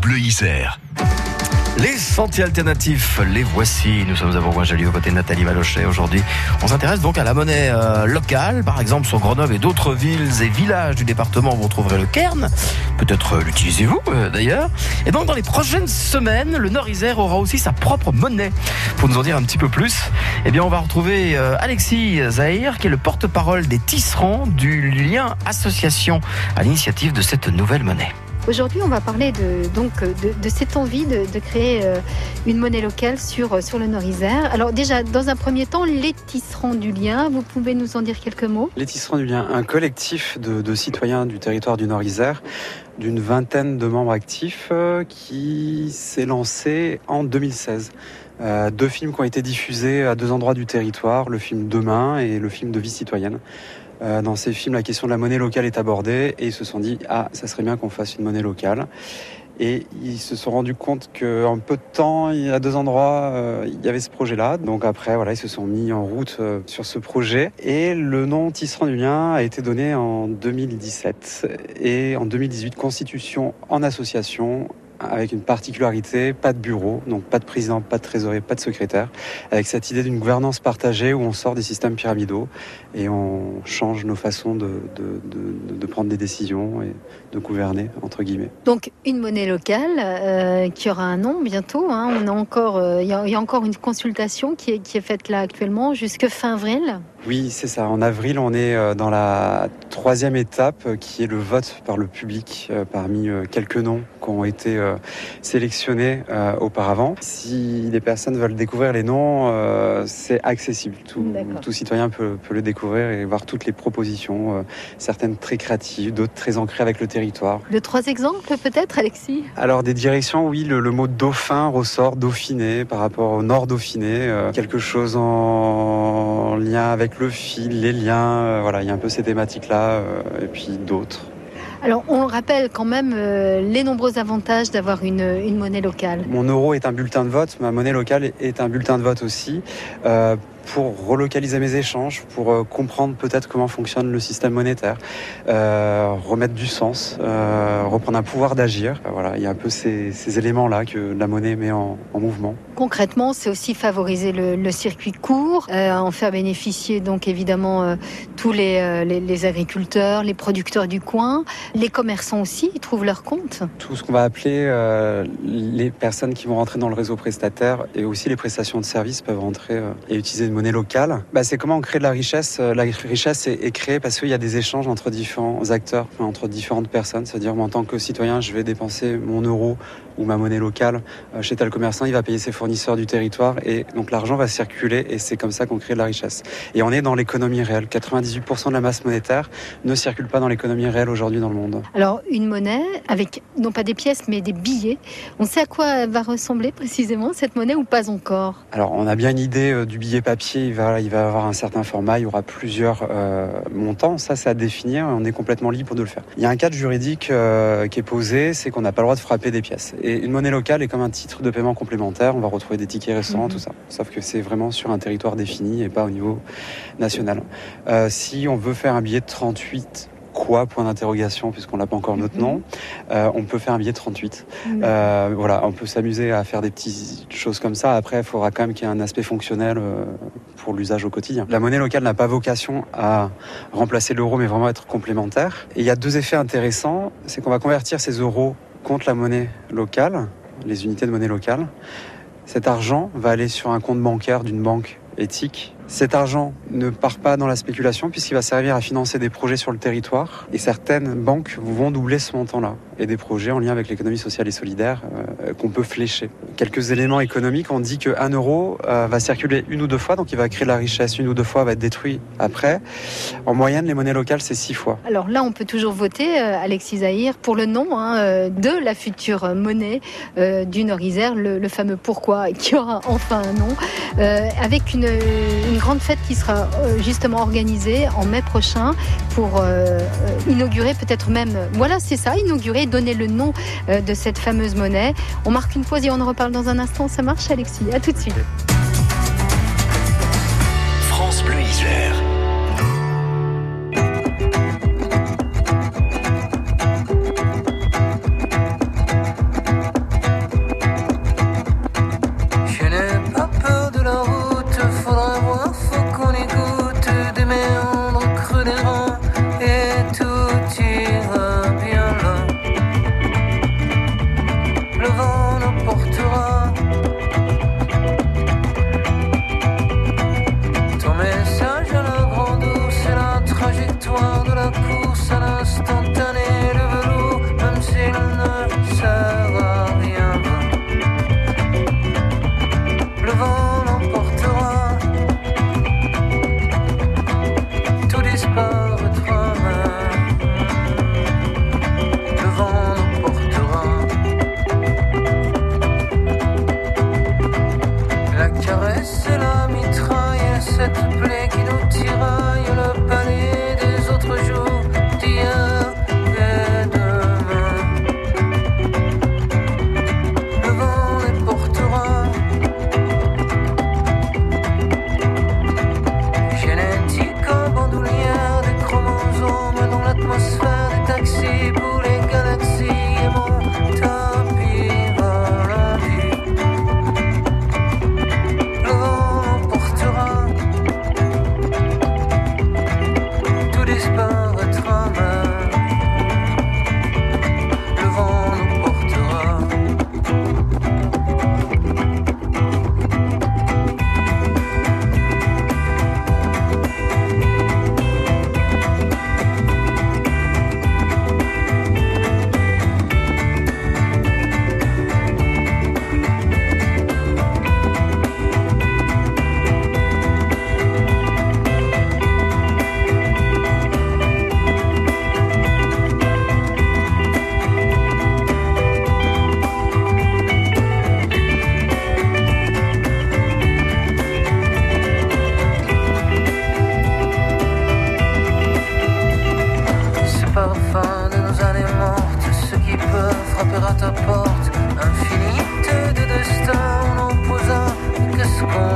Bleu Isère. Les sentiers alternatifs, les voici. Nous sommes à Bourgoin-Jallieu aux côtés de Nathalie Malochet. Aujourd'hui, on s'intéresse donc à la monnaie euh, locale. Par exemple, sur Grenoble et d'autres villes et villages du département, vous trouverez le cairn. Peut-être euh, l'utilisez-vous euh, d'ailleurs. Et donc, dans les prochaines semaines, le Nord-Isère aura aussi sa propre monnaie. Pour nous en dire un petit peu plus, eh bien, on va retrouver Alexis Zahir, qui est le porte-parole des tisserands du lien association à l'initiative de cette nouvelle monnaie. Aujourd'hui, on va parler de, donc, de, cette envie de, créer euh, une monnaie locale sur, euh, sur le Nord-Isère. Alors déjà, dans un premier temps, les tisserands du lien, vous pouvez nous en dire quelques mots? Les tisserands du lien, un collectif de, citoyens du territoire du Nord-Isère d'une vingtaine de membres actifs euh, qui s'est lancé en 2016. deux films qui ont été diffusés à deux endroits du territoire, le film Demain et le film de vie citoyenne. Euh, dans ces films, la question de la monnaie locale est abordée et ils se sont dit ah ça serait bien qu'on fasse une monnaie locale. Et ils se sont rendus compte qu'en peu de temps, a deux endroits, euh, il y avait ce projet-là. Donc après, voilà, ils se sont mis en route euh, sur ce projet. Et le nom Tisserand du Lien a été donné en 2017. Et en 2018, constitution en association avec une particularité, pas de bureau, donc pas de président, pas de trésorier, pas de secrétaire, avec cette idée d'une gouvernance partagée où on sort des systèmes pyramidaux et on change nos façons de, prendre des décisions et de gouverner, entre guillemets. Donc une monnaie locale euh, qui aura un nom bientôt. Hein. Euh, il y, a encore une consultation qui est faite là actuellement jusque fin avril. Oui, c'est ça. En avril, on est euh, dans la troisième étape qui est le vote par le public parmi quelques noms qui ont été sélectionnés auparavant. Si les personnes veulent découvrir les noms, c'est accessible. Tout, tout citoyen peut, peut, le découvrir et voir toutes les propositions, certaines très créatives, d'autres très ancrées avec le territoire de trois exemples peut-être, Alexis? Alors des directions, oui, le, mot dauphin ressort, dauphiné par rapport au nord dauphiné, euh, quelque chose en lien avec le fil, les liens, euh, voilà, il y a un peu ces thématiques-là, euh, et puis d'autres. Alors, on rappelle quand même les nombreux avantages d'avoir une, une, monnaie locale. Mon euro est un bulletin de vote, ma monnaie locale est un bulletin de vote aussi pour relocaliser mes échanges, pour euh, comprendre peut-être comment fonctionne le système monétaire, euh, remettre du sens, euh, reprendre un pouvoir d'agir. Voilà, il y a un peu ces, éléments-là que la monnaie met en, mouvement. Concrètement, c'est aussi favoriser le, circuit court, en faire bénéficier donc évidemment tous les, les, agriculteurs, les producteurs du coin, les commerçants aussi, ils trouvent leur compte. Tout ce qu'on va appeler les personnes qui vont rentrer dans le réseau prestataire et aussi les prestations de services peuvent rentrer et utiliser monnaie locale, bah, c'est comment on crée de la richesse. Euh, la richesse est, créée parce qu'il y a des échanges entre différents acteurs, entre différentes personnes. C'est-à-dire, en tant que citoyen, je vais dépenser mon euro ou ma monnaie locale euh, chez tel commerçant, il va payer ses fournisseurs du territoire et donc l'argent va circuler et c'est comme ça qu'on crée de la richesse. Et on est dans l'économie réelle. 98% de la masse monétaire ne circule pas dans l'économie réelle aujourd'hui dans le monde. Alors, une monnaie avec non pas des pièces mais des billets, on sait à quoi va ressembler précisément cette monnaie ou pas encore? Alors, on a bien une idée euh, du billet papier il va, il va avoir un certain format, il y aura plusieurs euh, montants. Ça, c'est à définir. On est complètement libre de le faire. Il y a un cadre juridique euh, qui est posé, c'est qu'on n'a pas le droit de frapper des pièces. Et une monnaie locale est comme un titre de paiement complémentaire. On va retrouver des tickets restaurants, mhm. tout ça. Sauf que c'est vraiment sur un territoire défini et pas au niveau national. Euh, si on veut faire un billet de 38 quoi Point d'interrogation, puisqu'on n'a pas encore notre nom. Euh, on peut faire un billet 38. Euh, voilà, on peut s'amuser à faire des petites choses comme ça. Après, il faudra quand même qu'il y ait un aspect fonctionnel pour l'usage au quotidien. La monnaie locale n'a pas vocation à remplacer l'euro, mais vraiment être complémentaire. Et il y a deux effets intéressants. C'est qu'on va convertir ces euros contre la monnaie locale, les unités de monnaie locale. Cet argent va aller sur un compte bancaire d'une banque éthique cet argent ne part pas dans la spéculation puisqu'il va servir à financer des projets sur le territoire et certaines banques vont doubler ce montant-là et des projets en lien avec l'économie sociale et solidaire euh, qu'on peut flécher. Quelques éléments économiques, on dit qu'un euro euh, va circuler une ou deux fois, donc il va créer de la richesse une ou deux fois, va être détruit après. En moyenne, les monnaies locales, c'est six fois. Alors là, on peut toujours voter, euh, Alexis Zahir, pour le nom hein, de la future monnaie du Nord-Isère, le, fameux pourquoi, qui aura enfin un nom, avec une une grande fête qui sera euh, justement organisée en mai prochain pour euh, euh, inaugurer peut-être même, voilà c'est ça, inaugurer, donner le nom de cette fameuse monnaie. On marque une pause et on en reparle dans un instant. Ça marche Alexis À tout de suite. France Bleu. Qu'est-ce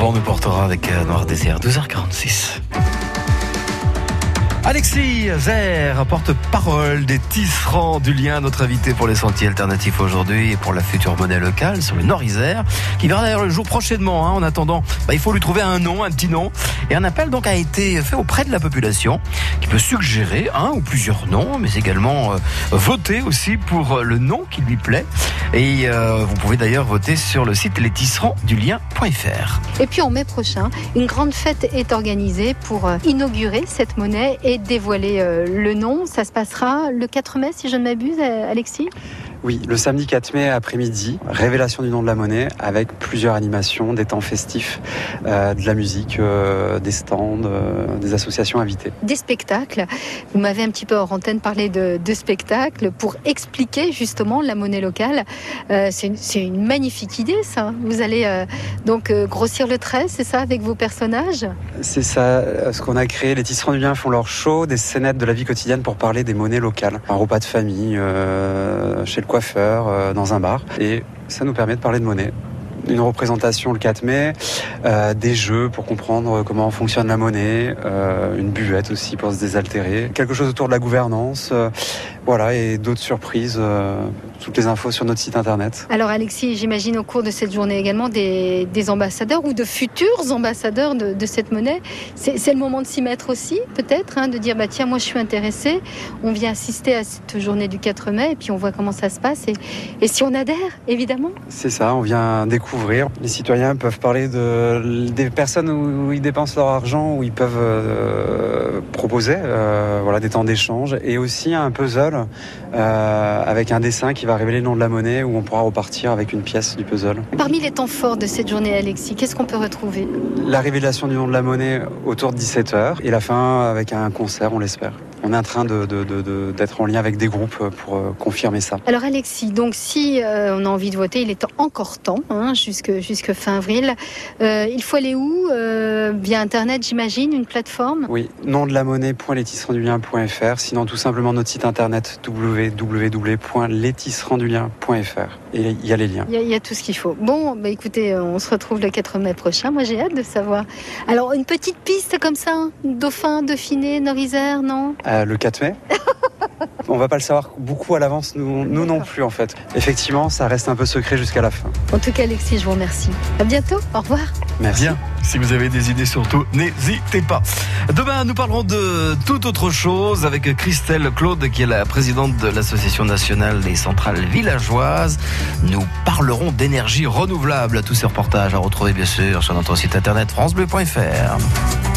vent nous portera avec euh, Noir Désert, 12h46. Alexis Zer, porte-parole des tisserands du lien, notre invité pour les sentiers alternatifs aujourd'hui et pour la future monnaie locale sur le Nord-Isère, qui verra d'ailleurs le jour prochainement. hein. En attendant, bah, il faut lui trouver un nom, un petit nom. Et un appel donc a été fait auprès de la population qui peut suggérer un ou plusieurs noms, mais également euh, voter aussi pour euh, le nom qui lui plaît. Et euh, vous pouvez d'ailleurs voter sur le site lestisserandsdulien.fr. Et puis en mai prochain, une grande fête est organisée pour inaugurer cette monnaie dévoiler euh, le nom. Ça se passera le 4 mai, si je ne m'abuse, euh, Alexis? Oui, le samedi 4 mai après-midi, révélation du nom de la monnaie avec plusieurs animations, des temps festifs, euh, de la musique, euh, des stands, euh, des associations invitées. Des spectacles. Vous m'avez un petit peu hors antenne parlé de, de spectacles pour expliquer justement la monnaie locale. C'est une, magnifique idée, ça. Vous allez donc grossir le trait, c'est ça, avec vos personnages? C'est ça, ce qu'on a créé. Les tisserands du lien font leur show, des scénettes de la vie quotidienne pour parler des monnaies locales. Un repas de famille, chez le coiffeur, euh, dans un bar. Et ça nous permet de parler de monnaie. Une représentation le 4 mai, euh, des jeux pour comprendre comment fonctionne la monnaie, euh, une buvette aussi pour se désaltérer, quelque chose autour de la gouvernance, euh, voilà, et d'autres surprises. toutes les infos sur notre site internet. Alors Alexis, j'imagine au cours de cette journée également des, des ambassadeurs ou de futurs ambassadeurs de, de cette monnaie. C'est c'est le moment de s'y mettre aussi, peut-être, hein, de dire bah tiens moi je suis intéressé, on vient assister à cette journée du 4 mai et puis on voit comment ça se passe et, et si on adhère, évidemment. C'est ça, on vient découvrir. Les citoyens peuvent parler de, des personnes où ils dépensent leur argent, où ils peuvent euh, proposer euh, voilà, des temps d'échange et aussi un puzzle euh, avec un dessin qui va révéler le nom de la monnaie où on pourra repartir avec une pièce du puzzle. Parmi les temps forts de cette journée Alexis, qu'est-ce qu'on peut retrouver? La révélation du nom de la monnaie autour de 17h et la fin avec un concert, on l'espère. On est en train d'être de, de, de, d'être en lien avec des groupes pour euh, confirmer ça. Alors Alexis, donc si euh, on a envie de voter, il est encore temps, hein, jusque, jusque fin avril. Euh, il faut aller où Euh, Via Internet, j'imagine, une plateforme? Oui, nom de la sinon tout simplement notre site internet www.lestisserandsdulien.fr. Et il y a les liens. Il y, a, il y a tout ce qu'il faut. Bon, bah écoutez, on se retrouve le 4 mai prochain. Moi, j'ai hâte de savoir. Alors, une petite piste comme ça, hein Dauphin, Dauphiné, Nord-Isère, non? Euh, le 4 mai On va pas le savoir beaucoup à l'avance, nous, nous non plus en fait. Effectivement, ça reste un peu secret jusqu'à la fin. En tout cas, Alexis, je vous remercie. À bientôt. Au revoir. Merci. Bien. Si vous avez des idées surtout, n'hésitez pas. Demain, nous parlerons de toute autre chose avec Christelle Claude, qui est la présidente de l'Association nationale des centrales villageoises. Nous parlerons d'énergie renouvelable. Tous ces reportages à retrouver bien sûr sur notre site internet francebleu.fr.